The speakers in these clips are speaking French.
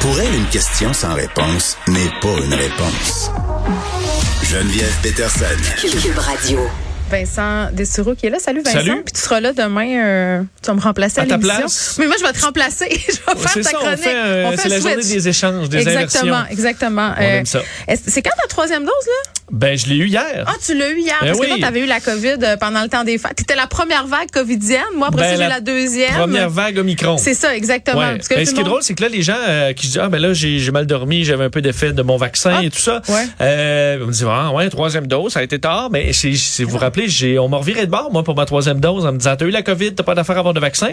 Pour elle, une question sans réponse n'est pas une réponse. Geneviève Peterson. Cube Radio. Vincent Dessureau qui est là. Salut Vincent. Salut. Puis tu seras là demain. euh, tu vas me remplacer à, À ta l'émission. place? Mais moi, je vais te remplacer. je vais faire C'est ta ça, on chronique. fait, euh, On fait c'est la un journée switch. des échanges, des Exactement, inversions. exactement. On aime ça. est-ce- C'est quand ta troisième dose, là? Ben, je l'ai eu hier. Ah, tu l'as eu hier. Ben parce que toi, tu avais eu la COVID euh, pendant le temps des fêtes. Tu étais la première vague covidienne. Moi, après Ben, ça, j'ai la la deuxième. Première vague Omicron. C'est ça, exactement. Ouais. Parce que Ben, ce qui est drôle, c'est que là, les gens euh, qui se disent Ah, ben là, j'ai mal dormi, j'avais un peu d'effet de mon vaccin Ah, et tout ça. ouais. Euh, on me dit Ah, ouais, troisième dose, ça a été tard. Mais si vous vous rappelez, j'ai, on m'a reviré de bord, moi, pour ma troisième dose, en me disant T'as eu la COVID, t'as pas d'affaire à avoir de vaccin.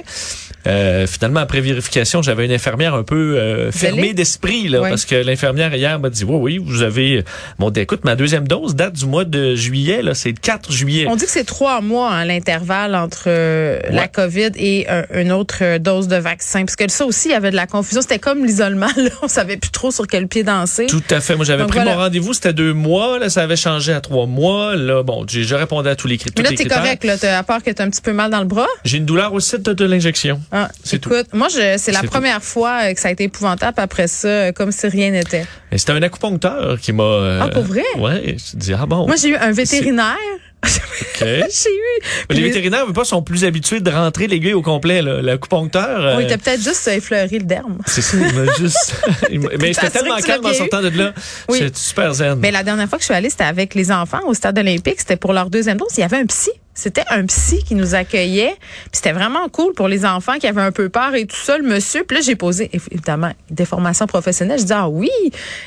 Euh, finalement, après vérification, j'avais une infirmière un peu euh, fermée d'esprit, là, Ouais. parce que l'infirmière hier m'a dit Oui, oui, vous avez. Bon, écoute, ma deuxième dose date du mois de juillet, là, c'est le 4 juillet. On dit que c'est trois mois hein, l'intervalle entre euh, la. COVID et euh, une autre euh, dose de vaccin. Parce que ça aussi, il y avait de la confusion. C'était comme l'isolement. là. On savait plus trop sur quel pied danser. Tout à fait. Moi, j'avais pris voilà. mon rendez-vous, c'était deux mois. Là, ça avait changé à trois mois. Là, bon, je répondais à tous les, cri- Mais là, t'es critères. correct, là, à part que t'as un petit peu mal dans le bras. J'ai une douleur au site de l'injection. Ah, C'est tout. écoute, moi, c'est la première fois euh, que ça a été épouvantable. Après ça, comme si rien n'était. C'était un acupuncteur qui m'a. euh, Ah, pour vrai? Ouais. Dis ah bon. Moi, j'ai eu un vétérinaire. ok. j'ai eu. les vétérinaires pas sont plus habitués de rentrer l'aiguille au complet. Là. L'acupuncteur. euh, était peut-être juste effleurer le derme. c'est ça. Il m'a juste. Mais c'était tellement calme en sortant de là. Oui. J'étais super zen. Mais la dernière fois que je suis allée, c'était avec les enfants au stade olympique. C'était pour leur deuxième dose. Il y avait un psy. C'était un psy qui nous accueillait. Puis c'était vraiment cool pour les enfants qui avaient un peu peur et tout ça, le monsieur. Puis là, j'ai posé, évidemment, des formations professionnelles. Je dis, ah oui,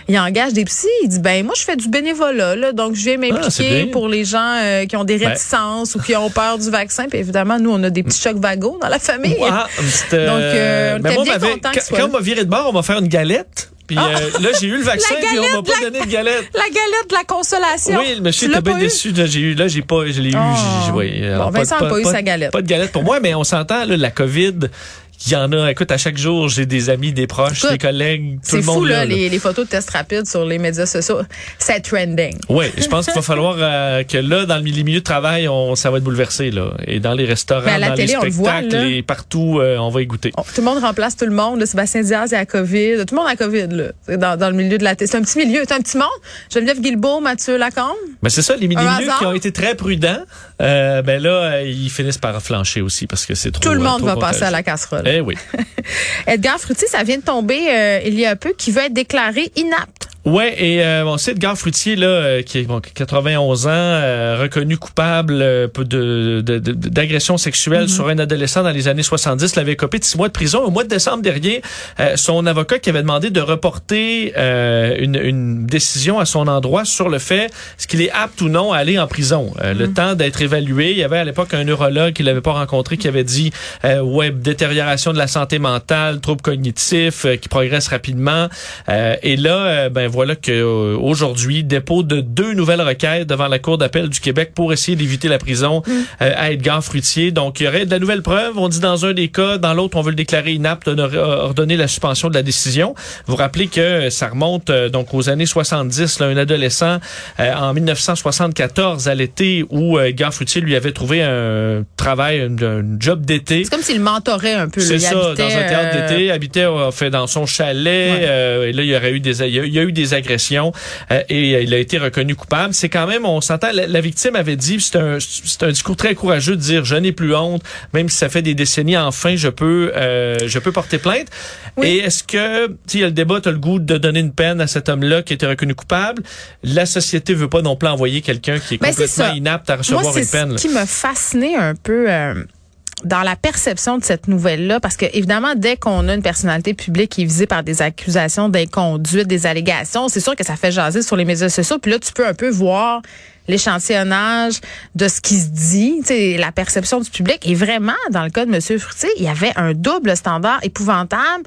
il engage des psys. Il dit, ben moi, je fais du bénévolat, là. Donc, je viens Ah, m'impliquer pour les gens euh, qui ont des Ben. réticences ou qui ont peur du vaccin. Puis évidemment, nous, on a des petits chocs vagos dans la famille. Ah, une petite, euh, Donc, euh, on ben, était moi, bien contents quand, là. on m'a viré de bord, on m'a fait une galette. Puis euh, là, j'ai eu le vaccin, La puis on m'a galette, pas donné de galette. La galette de la consolation. Oui, le monsieur était bien pas déçu. Là, j'ai eu, là, j'ai pas, je l'ai eu. Oh. j'ai- oui, alors, Bon, Vincent a pas eu sa galette. Pas de galette pour moi, mais on s'entend, la COVID, il y en a. Écoute, à chaque jour, j'ai des amis, des proches, Écoute, des collègues, tout C'est le monde fou, là, les, les photos de tests rapides sur les médias sociaux. C'est trending. Oui, je pense qu'il va falloir euh, que là, dans le milieu de travail, on, ça va être bouleversé. Là. Et dans les restaurants, à la dans télé, on les le voit, spectacles, là. et partout, euh, on va y goûter. On- tout le monde remplace tout le monde. Là, Sébastien Diaz, a la COVID. Tout le monde a COVID, là. C'est Dans, dans le milieu de la télé. C'est un petit milieu. C'est un petit monde. Geneviève Guilbeault, Mathieu Lacombe. Mais c'est ça, les milieux hasard? qui ont été très prudents, euh, ben là, ils finissent par flancher aussi parce que c'est trop. Tout le monde trop va passer à la casserole. Eh oui. Edgar Frutti, ça vient de tomber euh, il y a peu, qui veut être déclaré inapte. Ouais, et euh, bon, c'est Edgar Fruitier là, euh, qui est bon, 91 ans, euh, reconnu coupable euh, de de- de- d'agression sexuelle sur un adolescent dans les années 70, l'avait copé de six mois de prison. Au mois de décembre dernier, euh, son avocat qui avait demandé de reporter euh, une, une décision à son endroit sur le fait est-ce qu'il est apte ou non à aller en prison. Euh, Le temps d'être évalué, il y avait à l'époque un neurologue qu'il n'avait pas rencontré qui avait dit euh, ouais détérioration de la santé mentale, troubles cognitifs euh, qui progressent rapidement. Euh, et là, ben voilà que euh, aujourd'hui dépôt de deux nouvelles requêtes devant la Cour d'appel du Québec pour essayer d'éviter la prison euh, à Edgar Fruitier. Donc il y aurait de la nouvelle preuve. On dit dans un des cas, dans l'autre on veut le déclarer inapte, ordonné la suspension de la décision. Vous rappelez que ça remonte euh, donc aux années 70, là, un adolescent euh, en 1974 à l'été où Edgar Fruitier lui avait trouvé un travail, un, job d'été. C'est comme s'il mentorait un peu. C'est ça, dans un théâtre d'été, habitait fait dans son chalet. Ouais. euh, et là, il y aurait eu des, il y a, il y a eu des agressions euh, et il a été reconnu coupable. C'est quand même, on s'entend. La, la victime avait dit, c'est un, c'est un discours très courageux de dire, je n'ai plus honte, même si ça fait des décennies. Enfin, je peux, euh, je peux porter plainte. Oui. Et est-ce que, tu sais, il y a le débat, t'as le goût de donner une peine à cet homme-là qui a été reconnu coupable? La société veut pas non plus envoyer quelqu'un qui est Ben, complètement inapte à recevoir une peine. ce qui m'a fasciné un peu euh, dans la perception de cette nouvelle-là, parce que évidemment, dès qu'on a une personnalité publique qui est visée par des accusations d'inconduite, des allégations, c'est sûr que ça fait jaser sur les médias sociaux. Puis là, tu peux un peu voir l'échantillonnage de ce qui se dit, tu sais, la perception du public. Et vraiment, dans le cas de M. Fruitier, il y avait un double standard épouvantable.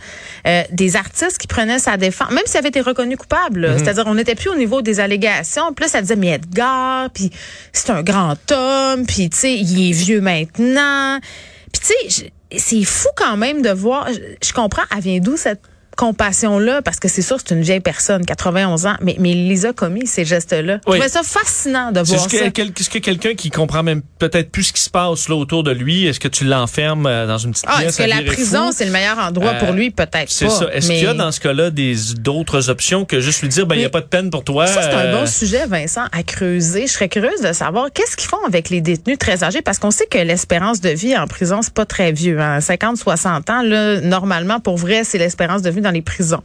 Euh, des artistes qui prenaient sa défense, même s'il avait été reconnu coupable. là. C'est-à-dire, on n'était plus au niveau des allégations. Puis là, ça disait, mais Edgar, puis c'est un grand homme, puis tu sais, il est vieux maintenant. Puis tu sais, c'est fou quand même de voir. Je, je comprends, elle vient d'où cette compassion-là, parce que c'est sûr c'est une vieille personne, 91 ans, mais, mais il les a commis, ces gestes-là. Je trouvais ça fascinant de voir ça. quel- est-ce que quelqu'un qui comprend même peut-être plus ce qui se passe là autour de lui, est-ce que tu l'enfermes euh, dans une petite Ah, pièce est-ce que la prison, c'est le meilleur endroit Euh, pour lui? Peut-être C'est ça. Est-ce mais- qu'il y a dans ce cas-là des d'autres options que juste lui dire ben il y a pas de peine pour toi Ça, c'est un euh, bon sujet, Vincent, à creuser. Je serais curieuse de savoir qu'est-ce qu'ils font avec les détenus très âgés, parce qu'on sait que l'espérance de vie en prison, c'est pas très vieux. Hein. 50, 60 ans, là, normalement, pour vrai, c'est l'espérance de vie dans les prisons.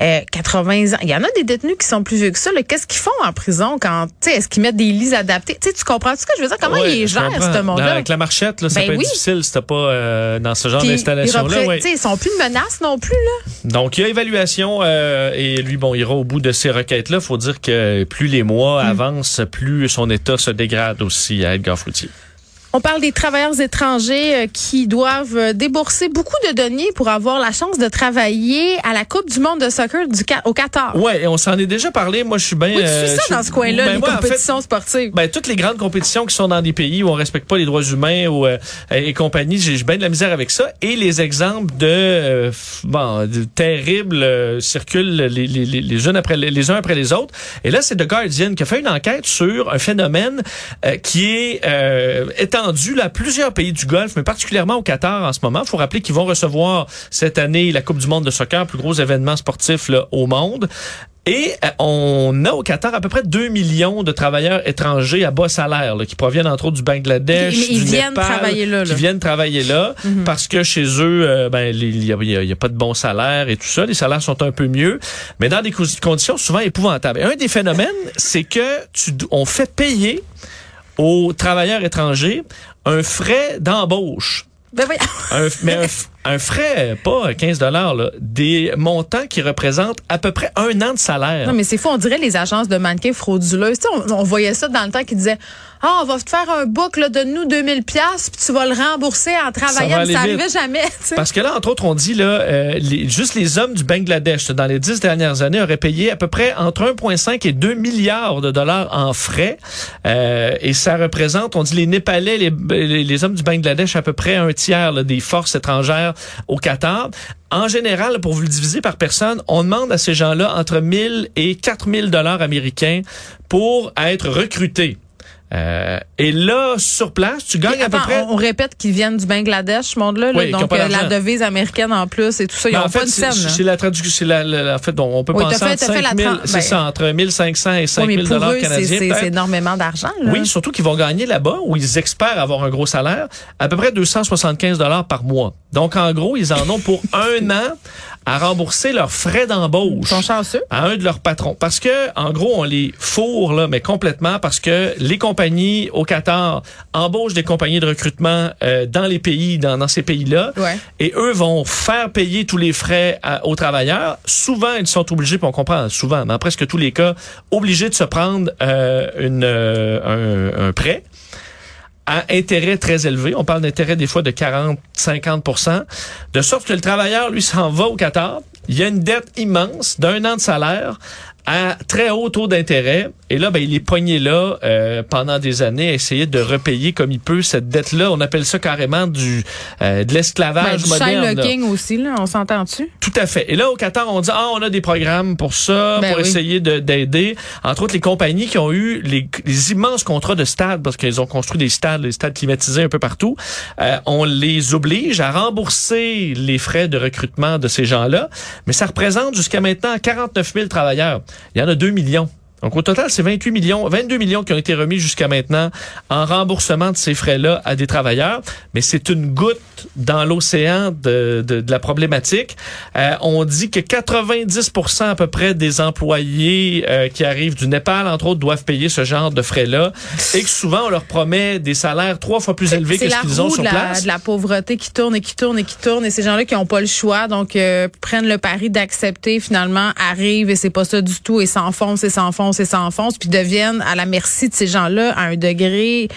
Euh, 80 ans. Il y en a des détenus qui sont plus vieux que ça. Qu'est-ce qu'ils font en prison quand, tu sais, est-ce qu'ils mettent des lits adaptés? Tu comprends ce que je veux dire? Comment ouais, ils gèrent, ce monde-là? Avec la marchette, là, ça Ben peut être difficile si t'as pas euh, dans ce genre ils d'installation-là. repré- ouais. Ils sont plus de menaces non plus, là. Donc, il y a évaluation euh, et lui, bon, il ira au bout de ces requêtes-là. faut dire que plus les mois avancent, plus son état se dégrade aussi à Edgar Fruitier. On parle des travailleurs étrangers euh, qui doivent euh, débourser beaucoup de deniers pour avoir la chance de travailler à la Coupe du monde de soccer du au Qatar. Ouais, et on s'en est déjà parlé. Moi, je suis bien... Oui, tu euh, suis ça dans ce coin-là, Ben, les moi, en fait, compétitions sportives. Ben, toutes les grandes compétitions qui sont dans des pays où on respecte pas les droits humains ou, euh, et compagnie, j'ai bien de la misère avec ça. Et les exemples de, euh, bon, de terribles circulent les, les, les, les uns après les, uns après les autres. Et là, c'est The Guardian qui a fait une enquête sur un phénomène euh, qui est euh, là, à plusieurs pays du Golfe, mais particulièrement au Qatar en ce moment. Il faut rappeler qu'ils vont recevoir cette année la Coupe du monde de soccer, plus gros événement sportif là, au monde. Et euh, on a au Qatar à peu près 2 millions de travailleurs étrangers à bas salaire, là, qui proviennent entre autres du Bangladesh, Ils- ils du viennent Népal, travailler là, qui là. Mhm. viennent travailler là, parce que chez eux, euh, ben, il y a, pas de bons salaires et tout ça. Les salaires sont un peu mieux, mais dans des co- conditions souvent épouvantables. Et un des phénomènes, c'est que tu, on fait payer aux travailleurs étrangers un frais d'embauche. Ben voyons. Un, mais un, f- un frais, pas 15 dollars, des montants qui représentent à peu près un an de salaire. Non, mais c'est fou. On dirait les agences de mannequins frauduleuses. Tu sais, on, on voyait ça dans le temps qui disaient, ah, on va te faire un book, là, donne-nous 2000 pièces puis tu vas le rembourser en travaillant. va Mais Ça, arrivait jamais, tu sais. Parce que là, entre autres, on dit là, euh, les- juste les hommes du Bangladesh, dans les dix dernières années, auraient payé à peu près entre 1,5 et 2 milliards de dollars en frais. Euh, et ça représente, on dit les Népalais, les, les, les hommes du Bangladesh, à peu près un tiers là, des forces étrangères au Qatar. En général, pour vous le diviser par personne, on demande à ces gens-là entre 1000 et 4000 dollars américains pour être recrutés. Euh, et là, sur place, tu gagnes à peu près... on, on répète qu'ils viennent du Bangladesh, ce monde-là. là. Oui, ont donc, euh, la devise américaine en plus et tout ça. Ils Ben, n'ont en fait, pas de scène. C'est la traduction, c'est la, la- la- en fait, on peut Oui, penser fait- entre t'as fait la 5 000, tran- c'est ben- ça, entre 1500 et 5 Oui, 000 mais pour dollars canadiens. c'est énormément d'argent. Oui, surtout qu'ils vont gagner là-bas, où ils espèrent avoir un gros salaire, à peu près 275 dollars par mois. Donc, en gros, ils en ont pour un an à rembourser leurs frais Ils d'embauche sont chanceux. à un de leurs patrons. Parce que, en gros, on les fourre, là, mais complètement, parce que les compagnies au Qatar embauchent des compagnies de recrutement euh, dans les pays, dans, dans ces pays-là. Ouais. Et eux vont faire payer tous les frais à- aux travailleurs. Souvent, ils sont obligés, puis on comprend souvent, dans presque tous les cas, obligés de se prendre euh, une, euh, un, un prêt à intérêt très élevé. On parle d'intérêt des fois de 40-50% de sorte que le travailleur, lui, s'en va au Qatar. Il y a une dette immense d'un an de salaire à très haut taux d'intérêt. Et là, ben, il est poigné là euh, pendant des années à essayer de repayer comme il peut cette dette-là. On appelle ça carrément du euh, de Ben, l'esclavage du moderne. là. King aussi, là, on s'entend dessus. Tout à fait. Et là, au Qatar, on dit, ah, on a des programmes pour ça, Ben pour oui. essayer de- d'aider. Entre autres, les compagnies qui ont eu les, les immenses contrats de stades, parce qu'ils ont construit des stades, des stades climatisés un peu partout, euh, on les oblige à rembourser les frais de recrutement de ces gens-là. Mais ça représente jusqu'à maintenant 49 000 travailleurs. Il y en a 2 millions. Donc au total, c'est 28 millions, 22 millions qui ont été remis jusqu'à maintenant en remboursement de ces frais-là à des travailleurs. Mais c'est une goutte dans l'océan de, de, de la problématique. Euh, on dit que 90% à peu près des employés euh, qui arrivent du Népal, entre autres, doivent payer ce genre de frais-là. Et que souvent, on leur promet des salaires trois fois plus élevés que ce qu'ils ont sur la, place. de la pauvreté qui tourne et qui tourne et qui tourne. Et ces gens-là qui n'ont pas le choix, donc euh, prennent le pari d'accepter, finalement, arrivent et c'est pas ça du tout et s'enfoncent et s'enfoncent s'enfonce et s'enfonce, puis deviennent à la merci de ces gens-là à un degré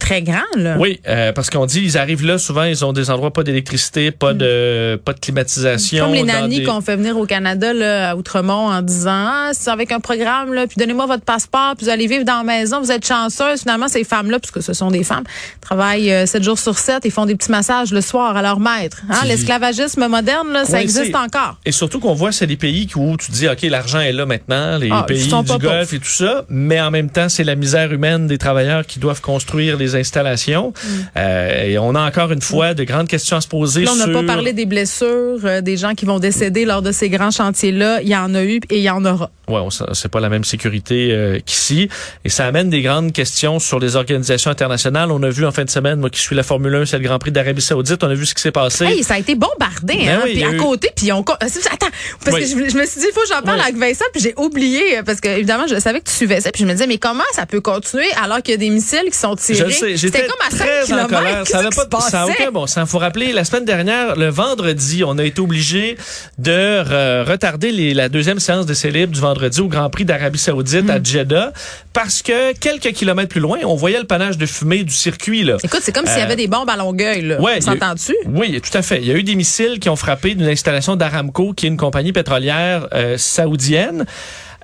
très grand. Là. Oui, euh, parce qu'on dit ils arrivent là souvent, ils ont des endroits pas d'électricité, pas de pas de climatisation. Comme les nannies qu'on fait venir au Canada là, à Outremont en disant ah c'est avec un programme là, puis donnez-moi votre passeport, puis vous allez vivre dans la maison, vous êtes chanceuse. Finalement ces femmes-là, puisque ce sont des femmes, travaillent euh, 7 jours sur 7 et font des petits massages le soir à leur maître. Hein? L'esclavagisme moderne là, ça existe encore. Et surtout qu'on voit, c'est des pays où tu dis, OK, l'argent est là maintenant, les Ah, pays du Golfe pauvres. et tout ça, mais en même temps, c'est la misère humaine des travailleurs qui doivent construire les installations. Euh, et on a encore une fois de grandes questions à se poser Mm. Là, on n'a sur... pas parlé des blessures, euh, des gens qui vont décéder lors de ces grands chantiers-là. Il y en a eu et il y en aura. Ouais, c'est pas la même sécurité euh, qu'ici. Et ça amène des grandes questions sur les organisations internationales. On a vu en fin de semaine, moi qui suis la Formule 1, c'est le Grand Prix d'Arabie Saoudite, on a vu ce qui s'est passé. Hey, ça a été bombardé, Ben hein. oui, puis à eu- côté, puis on. Attends, parce Oui. que je, je me suis dit, il faut que j'en parle Oui. avec Vincent, puis j'ai oublié, parce que évidemment, je savais que tu suivais ça, puis je me disais, mais comment ça peut continuer alors qu'il y a des missiles qui sont tirés? Je le sais, j'étais C'était comme à 5 très en km. colère. Ça n'a pas se ça aucun bon sens. Faut rappeler, la semaine dernière, le vendredi, on a été obligé de re- retarder les- la deuxième séance d'essai libre du vendredi au Grand Prix d'Arabie Saoudite à Jeddah parce que quelques kilomètres plus loin, on voyait le panache de fumée du circuit, là. Écoute, c'est comme s'il y Euh, avait des bombes à Longueuil, là. Ouais, s'entend-tu? Oui, tout à fait. Il y a eu des missiles qui ont frappé d'une installation d'Aramco, qui est une compagnie pétrolière euh, saoudienne.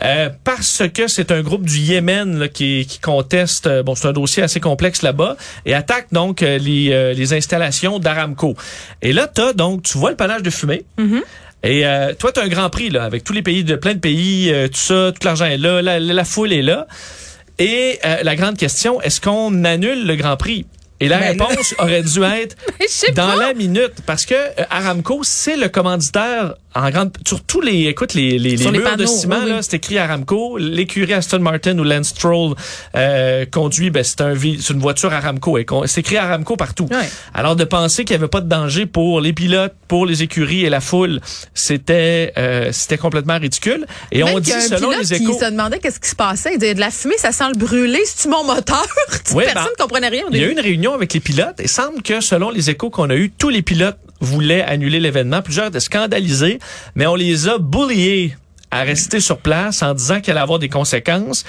Euh, parce que c'est un groupe du Yémen là, qui, qui conteste, euh, bon c'est un dossier assez complexe là-bas, et attaque donc euh, les, euh, les installations d'Aramco. Et là, t'as donc, tu vois le panache de fumée, et euh, toi, tu as un grand prix là, avec tous les pays, de plein de pays, euh, tout ça, tout l'argent est là, la, la foule est là. Et euh, la grande question, est-ce qu'on annule le grand prix? Et la Ben là- réponse aurait dû être dans pas. la minute, parce que euh, Aramco, c'est le commanditaire en grande, sur tous les, écoute, les, les, les murs de ciment, oui, oui. là, c'est écrit Aramco. L'écurie Aston Martin ou Lance Stroll euh, conduit, ben, c'est un, une voiture Aramco. C'est écrit Aramco partout. Alors de penser qu'il n'y avait pas de danger pour les pilotes, pour les écuries et la foule, c'était, euh, c'était complètement ridicule. Et Même on dit selon les échos. qui se demandait qu'est-ce qui se passait. Il disait, de la fumée, ça sent le brûler. C'est-tu mon moteur? Personne ben, ne comprenait rien Il y a eu une réunion avec les pilotes et semble que selon les échos qu'on a eus, tous les pilotes voulaient annuler l'événement. Plusieurs étaient scandalisés, mais on les a bulliés à rester sur place en disant qu'il allait avoir des conséquences.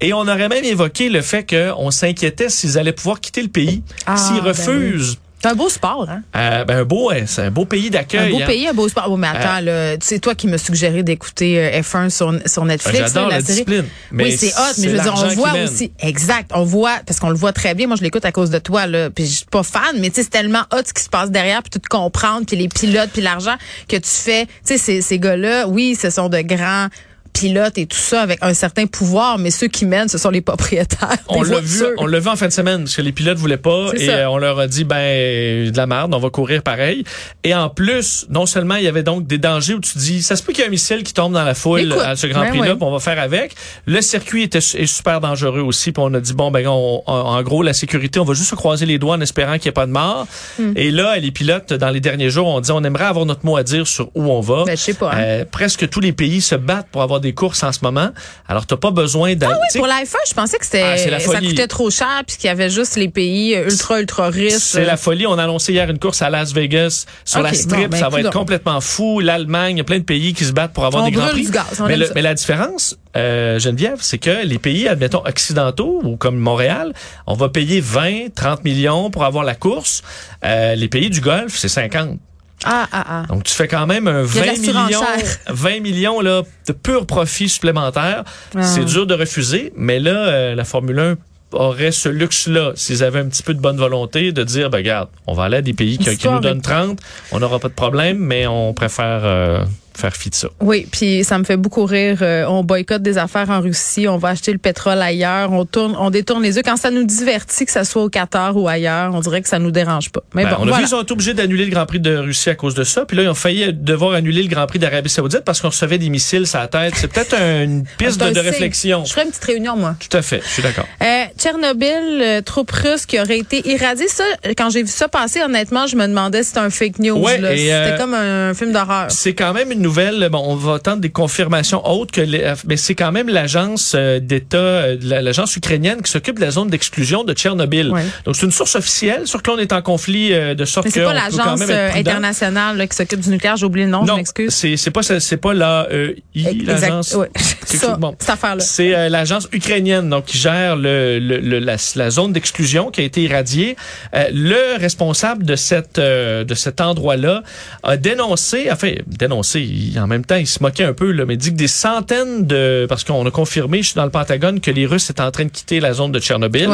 Et on aurait même évoqué le fait qu'on s'inquiétait s'ils allaient pouvoir quitter le pays. Ah, s'ils ben refusent, C'est un beau sport, hein? euh, ben un beau, c'est un beau pays Un d'accueil. beau hein. pays, un beau sport. Oh, mais attends, là, c'est toi qui m'as suggéré d'écouter euh, F1 sur, sur Netflix. Ah, J'adore là, la série. discipline, mais oui, c'est hot, mais je veux dire, on voit aussi. Exact. On voit, parce qu'on le voit très bien. Moi, je l'écoute à cause de toi, là. Puis je suis pas fan, mais tu sais, c'est tellement hot ce qui se passe derrière, puis tout comprendre, puis les pilotes, puis l'argent que tu fais. Tu sais, ces, ces gars-là, oui, ce sont de grands pilotes et tout ça avec un certain pouvoir, mais ceux qui mènent, ce sont les propriétaires. On l'a vu, on l'a vu en fin de semaine parce que les pilotes voulaient pas et euh, on leur a dit ben de la merde, on va courir pareil. Et en plus, non seulement il y avait donc des dangers où tu dis ça se peut qu'il y ait un missile qui tombe dans la foule Écoute, à ce Grand ben Prix là, on va faire avec. Le circuit était est super dangereux aussi, puis on a dit bon ben on- en, en gros la sécurité, on va juste se croiser les doigts en espérant qu'il n'y ait pas de mort. Hmm. Et là, les pilotes dans les derniers jours ont dit on aimerait avoir notre mot à dire sur où on va. Ben, je sais pas, hein. Euh, presque tous les pays se battent pour avoir des courses en ce moment. Alors t'as pas besoin d'aller. Ah oui, pour F1, je pensais que c'était Ah, ça coûtait trop cher puis qu'il y avait juste les pays ultra ultra riches. C'est la folie. On a annoncé hier une course à Las Vegas sur la strip. bon, ben, ça va être complètement fou. L'Allemagne, il y a plein de pays qui se battent pour avoir On des grands prix. du gaz, on mais, le- mais la différence, euh, Geneviève, c'est que les pays, admettons, occidentaux ou comme Montréal, on va payer 20, 30 millions pour avoir la course. Euh, les pays du Golfe, c'est 50. Ah ah ah. Donc, tu fais quand même un y a de 20 la millions, surenchère. 20 millions là, de pur profit supplémentaire. Ah. C'est dur de refuser, mais là, euh, la Formule 1 aurait ce luxe-là, s'ils avaient un petit peu de bonne volonté, de dire, ben, regarde, on va aller à des pays qui, qui nous donnent de- 30, on n'aura pas de problème, mais on préfère euh, faire fi de ça. Oui, puis ça me fait beaucoup rire. Euh, on boycotte des affaires en Russie, on va acheter le pétrole ailleurs, on tourne, on détourne les yeux. Quand ça nous divertit, que ça soit au Qatar ou ailleurs, on dirait que ça nous dérange pas. Mais Ben, bon, on a voilà. vu qu'ils ont été obligés d'annuler le Grand Prix de Russie à cause de ça. Puis là, ils ont failli devoir annuler le Grand Prix d'Arabie Saoudite parce qu'on recevait des missiles sur la tête. C'est peut-être une piste un de, réflexion. Je ferai une petite réunion, moi. Tout à fait, je suis d'accord. Euh, Tchernobyl, euh, troupe russe qui aurait été irradiée. Ça, quand j'ai vu ça passer, honnêtement, je me demandais si c'était un fake news. Ouais, C'était comme un film d'horreur. C'est quand même une nouvelles. Bon, on va attendre des confirmations autres que, les, mais c'est quand même l'agence euh, d'État, euh, l'agence ukrainienne qui s'occupe de la zone d'exclusion de Tchernobyl. Ouais. Donc c'est une source officielle, sur que l'on est en conflit euh, de sorte Mais que c'est pas on l'agence euh, internationale là, qui s'occupe du nucléaire. J'ai oublié le nom, je Non, m'excuse. c'est c'est pas c'est pas la euh, I, l'agence. Quelque Ça, bon. cette affaire-là. C'est euh, l'agence ukrainienne donc qui gère le, le- le- la, la zone d'exclusion qui a été irradiée. Euh, le responsable de cette euh, de cet endroit-là a dénoncé, enfin dénoncé, il- en même temps il se moquait un peu là, mais dit que des centaines de parce qu'on a confirmé, je suis dans le Pentagone que les Russes étaient en train de quitter la zone de Tchernobyl,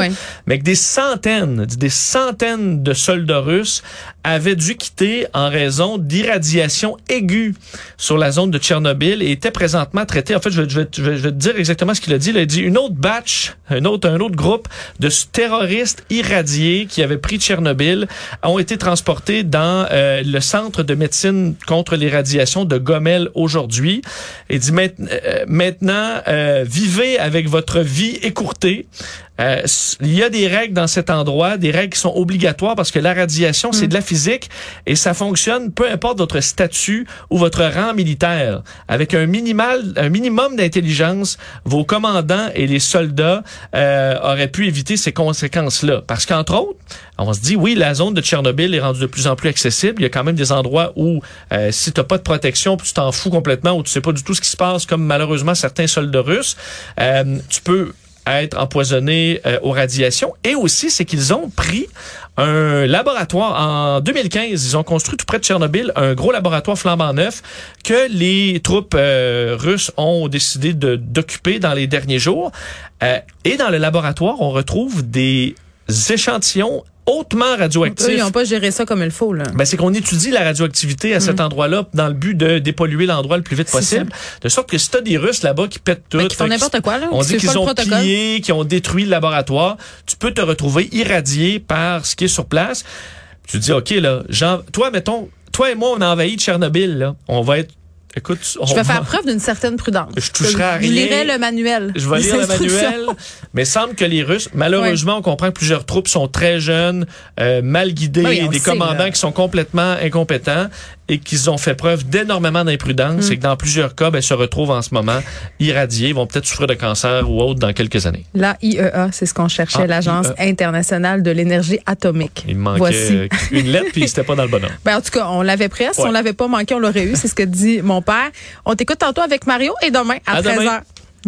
mais que des centaines, des centaines de soldats russes avaient dû quitter en raison d'irradiation aiguë sur la zone de Tchernobyl et étaient présentement traités. En fait, je vais, je vais, je vais, te dire exactement ce qu'il a dit. Il a dit une autre batch, un autre, un autre groupe de terroristes irradiés qui avaient pris Tchernobyl ont été transportés dans euh, le centre de médecine contre les radiations de Gomel aujourd'hui. Il dit Maint- euh, maintenant, euh, vivez avec votre vie écourtée. Euh, il y a des règles dans cet endroit, des règles qui sont obligatoires parce que la radiation, c'est de la physique et ça fonctionne peu importe votre statut ou votre rang militaire. Avec un minimal, un minimum d'intelligence, vos commandants et les soldats euh, auraient pu éviter ces conséquences-là. Parce qu'entre autres, on se dit, oui, la zone de Tchernobyl est rendue de plus en plus accessible. Il y a quand même des endroits où, euh, si tu pas de protection, tu t'en fous complètement, ou tu sais pas du tout ce qui se passe, comme malheureusement certains soldats russes, euh, tu peux être empoisonné euh, aux radiations. Et aussi, c'est qu'ils ont pris un laboratoire en 2015. Ils ont construit tout près de Tchernobyl un gros laboratoire flambant neuf que les troupes euh, russes ont décidé d'occuper dans les derniers jours. Euh, et dans le laboratoire, on retrouve des échantillons hautement radioactifs. Eux, ils n'ont pas géré ça comme il faut. Là. Ben, c'est qu'on étudie la radioactivité à cet endroit-là dans le but de dépolluer l'endroit le plus vite Mm. Possible. De sorte que si t'as des Russes là-bas qui pètent tout, Ben, qui font n'importe quoi, là, on qui dit qu'ils ont pillé, qu'ils ont détruit le laboratoire, tu peux te retrouver irradié par ce qui est sur place. Tu te dis, OK, là, Jean, toi, mettons, toi et moi, on a envahi Tchernobyl, là. On va être, écoute, on Je vais va- faire preuve d'une certaine prudence. Je toucherai à Je rien. lirai le manuel. je vais lire le manuel, mais semble que les Russes, malheureusement, on comprend que plusieurs troupes sont très jeunes, euh, mal guidées, Oui, on des sait, commandants là. qui sont complètement incompétents et qu'ils ont fait preuve d'énormément d'imprudence Mm. et que dans plusieurs cas, ben, se retrouvent en ce moment irradiés, vont peut-être souffrir de cancer ou autre dans quelques années. La IEA, c'est ce qu'on cherchait, Ah, l'Agence IEA. internationale de l'énergie atomique. Il manquait Voici. une lettre puis c'était pas dans le bon ordre. Ben, en tout cas, on l'avait presque. Si on l'avait pas manqué, on l'aurait eu. C'est ce que dit mon père. On t'écoute tantôt avec Mario et demain à, À demain. 13h.